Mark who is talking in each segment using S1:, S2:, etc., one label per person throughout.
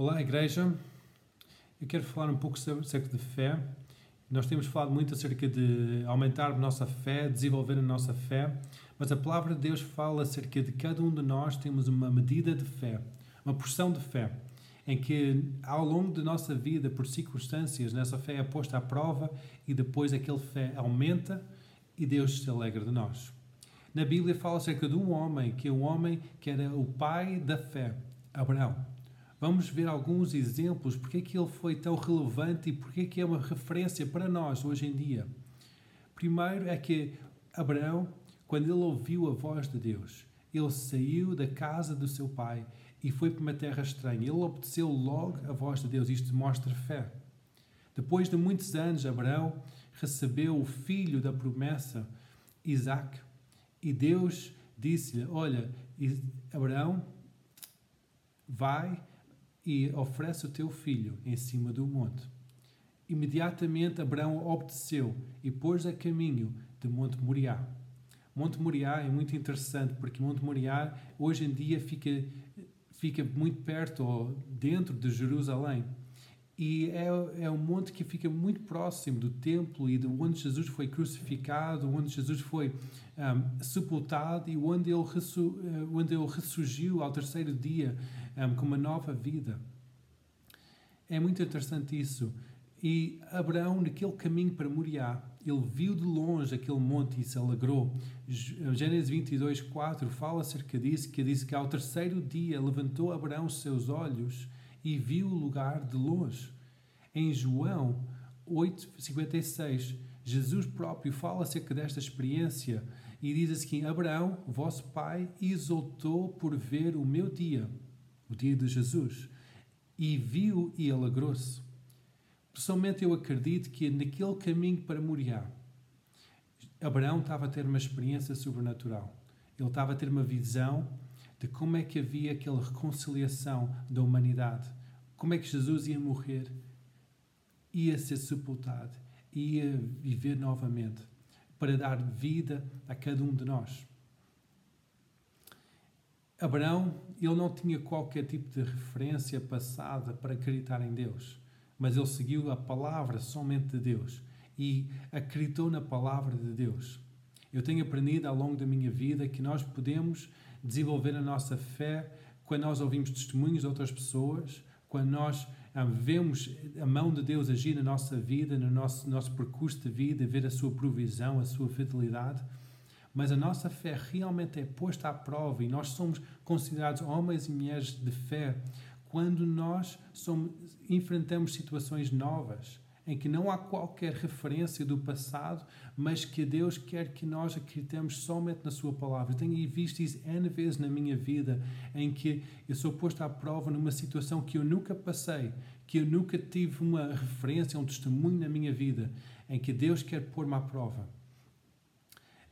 S1: Olá, igreja. Eu quero falar um pouco acerca de fé. Nós temos falado muito acerca de aumentar a nossa fé, desenvolver a nossa fé, mas a palavra de Deus fala acerca de cada um de nós temos uma medida de fé, uma porção de fé, em que ao longo da nossa vida, por circunstâncias, nessa fé é posta à prova e depois aquela fé aumenta e Deus se alegra de nós. Na Bíblia fala acerca de um homem, que é um homem que era o pai da fé, Abraão. Vamos ver alguns exemplos porque é que ele foi tão relevante e porque é que é uma referência para nós hoje em dia. Primeiro é que Abraão, quando ele ouviu a voz de Deus, ele saiu da casa do seu pai e foi para uma terra estranha. Ele obedeceu logo a voz de Deus. Isto mostra fé. Depois de muitos anos, Abraão recebeu o filho da promessa, Isaac, e Deus disse-lhe: Olha, Abraão, vai e oferece o teu filho em cima do monte. Imediatamente Abraão obedeceu e pôs a caminho de Monte Moriá. Monte Moriá é muito interessante porque Monte Moriá hoje em dia fica, fica muito perto ou dentro de Jerusalém. E é, é um monte que fica muito próximo do templo e de onde Jesus foi crucificado, onde Jesus foi um, sepultado e onde ele, ressu, eh, onde ele ressurgiu ao terceiro dia um, com uma nova vida. É muito interessante isso. E Abraão, naquele caminho para Moriá, ele viu de longe aquele monte e se alegrou. Gênesis 22, 4 fala acerca disso, que diz que ao terceiro dia levantou Abraão os seus olhos e viu o lugar de longe. Em João 8, 56, Jesus próprio fala acerca desta experiência e diz assim: Abraão, vosso pai, exultou por ver o meu dia o dia de Jesus, e viu e alegrou-se. Pessoalmente, eu acredito que naquele caminho para Moriá, Abraão estava a ter uma experiência sobrenatural. Ele estava a ter uma visão de como é que havia aquela reconciliação da humanidade, como é que Jesus ia morrer, ia ser sepultado, ia viver novamente, para dar vida a cada um de nós. Abraão, ele não tinha qualquer tipo de referência passada para acreditar em Deus, mas ele seguiu a palavra somente de Deus e acreditou na palavra de Deus. Eu tenho aprendido ao longo da minha vida que nós podemos desenvolver a nossa fé quando nós ouvimos testemunhos de outras pessoas, quando nós ah, vemos a mão de Deus agir na nossa vida, no nosso, nosso percurso de vida, ver a sua provisão, a sua fidelidade. Mas a nossa fé realmente é posta à prova e nós somos considerados homens e mulheres de fé quando nós somos, enfrentamos situações novas em que não há qualquer referência do passado, mas que Deus quer que nós acreditemos somente na Sua palavra. Eu tenho visto isso N vezes na minha vida, em que eu sou posto à prova numa situação que eu nunca passei, que eu nunca tive uma referência, um testemunho na minha vida, em que Deus quer pôr-me à prova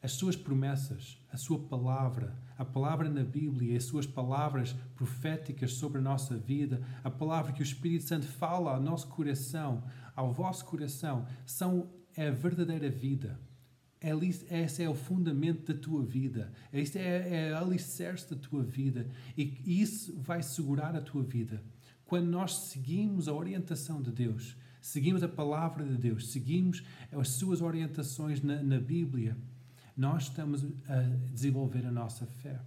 S1: as suas promessas, a sua palavra, a palavra na Bíblia, as suas palavras proféticas sobre a nossa vida, a palavra que o Espírito Santo fala ao nosso coração, ao vosso coração, são é a verdadeira vida. É, esse é o fundamento da tua vida. Esse é, é a alicerce da tua vida. E isso vai segurar a tua vida. Quando nós seguimos a orientação de Deus, seguimos a palavra de Deus, seguimos as suas orientações na, na Bíblia, nós estamos a desenvolver a nossa fé.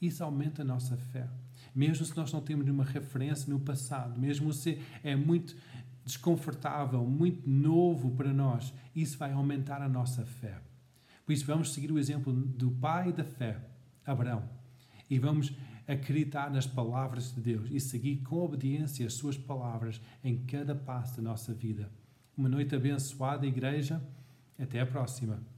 S1: Isso aumenta a nossa fé. Mesmo se nós não temos nenhuma referência no passado, mesmo se é muito desconfortável, muito novo para nós, isso vai aumentar a nossa fé. Por isso, vamos seguir o exemplo do pai da fé, Abraão, e vamos acreditar nas palavras de Deus e seguir com obediência as suas palavras em cada passo da nossa vida. Uma noite abençoada, igreja. Até a próxima.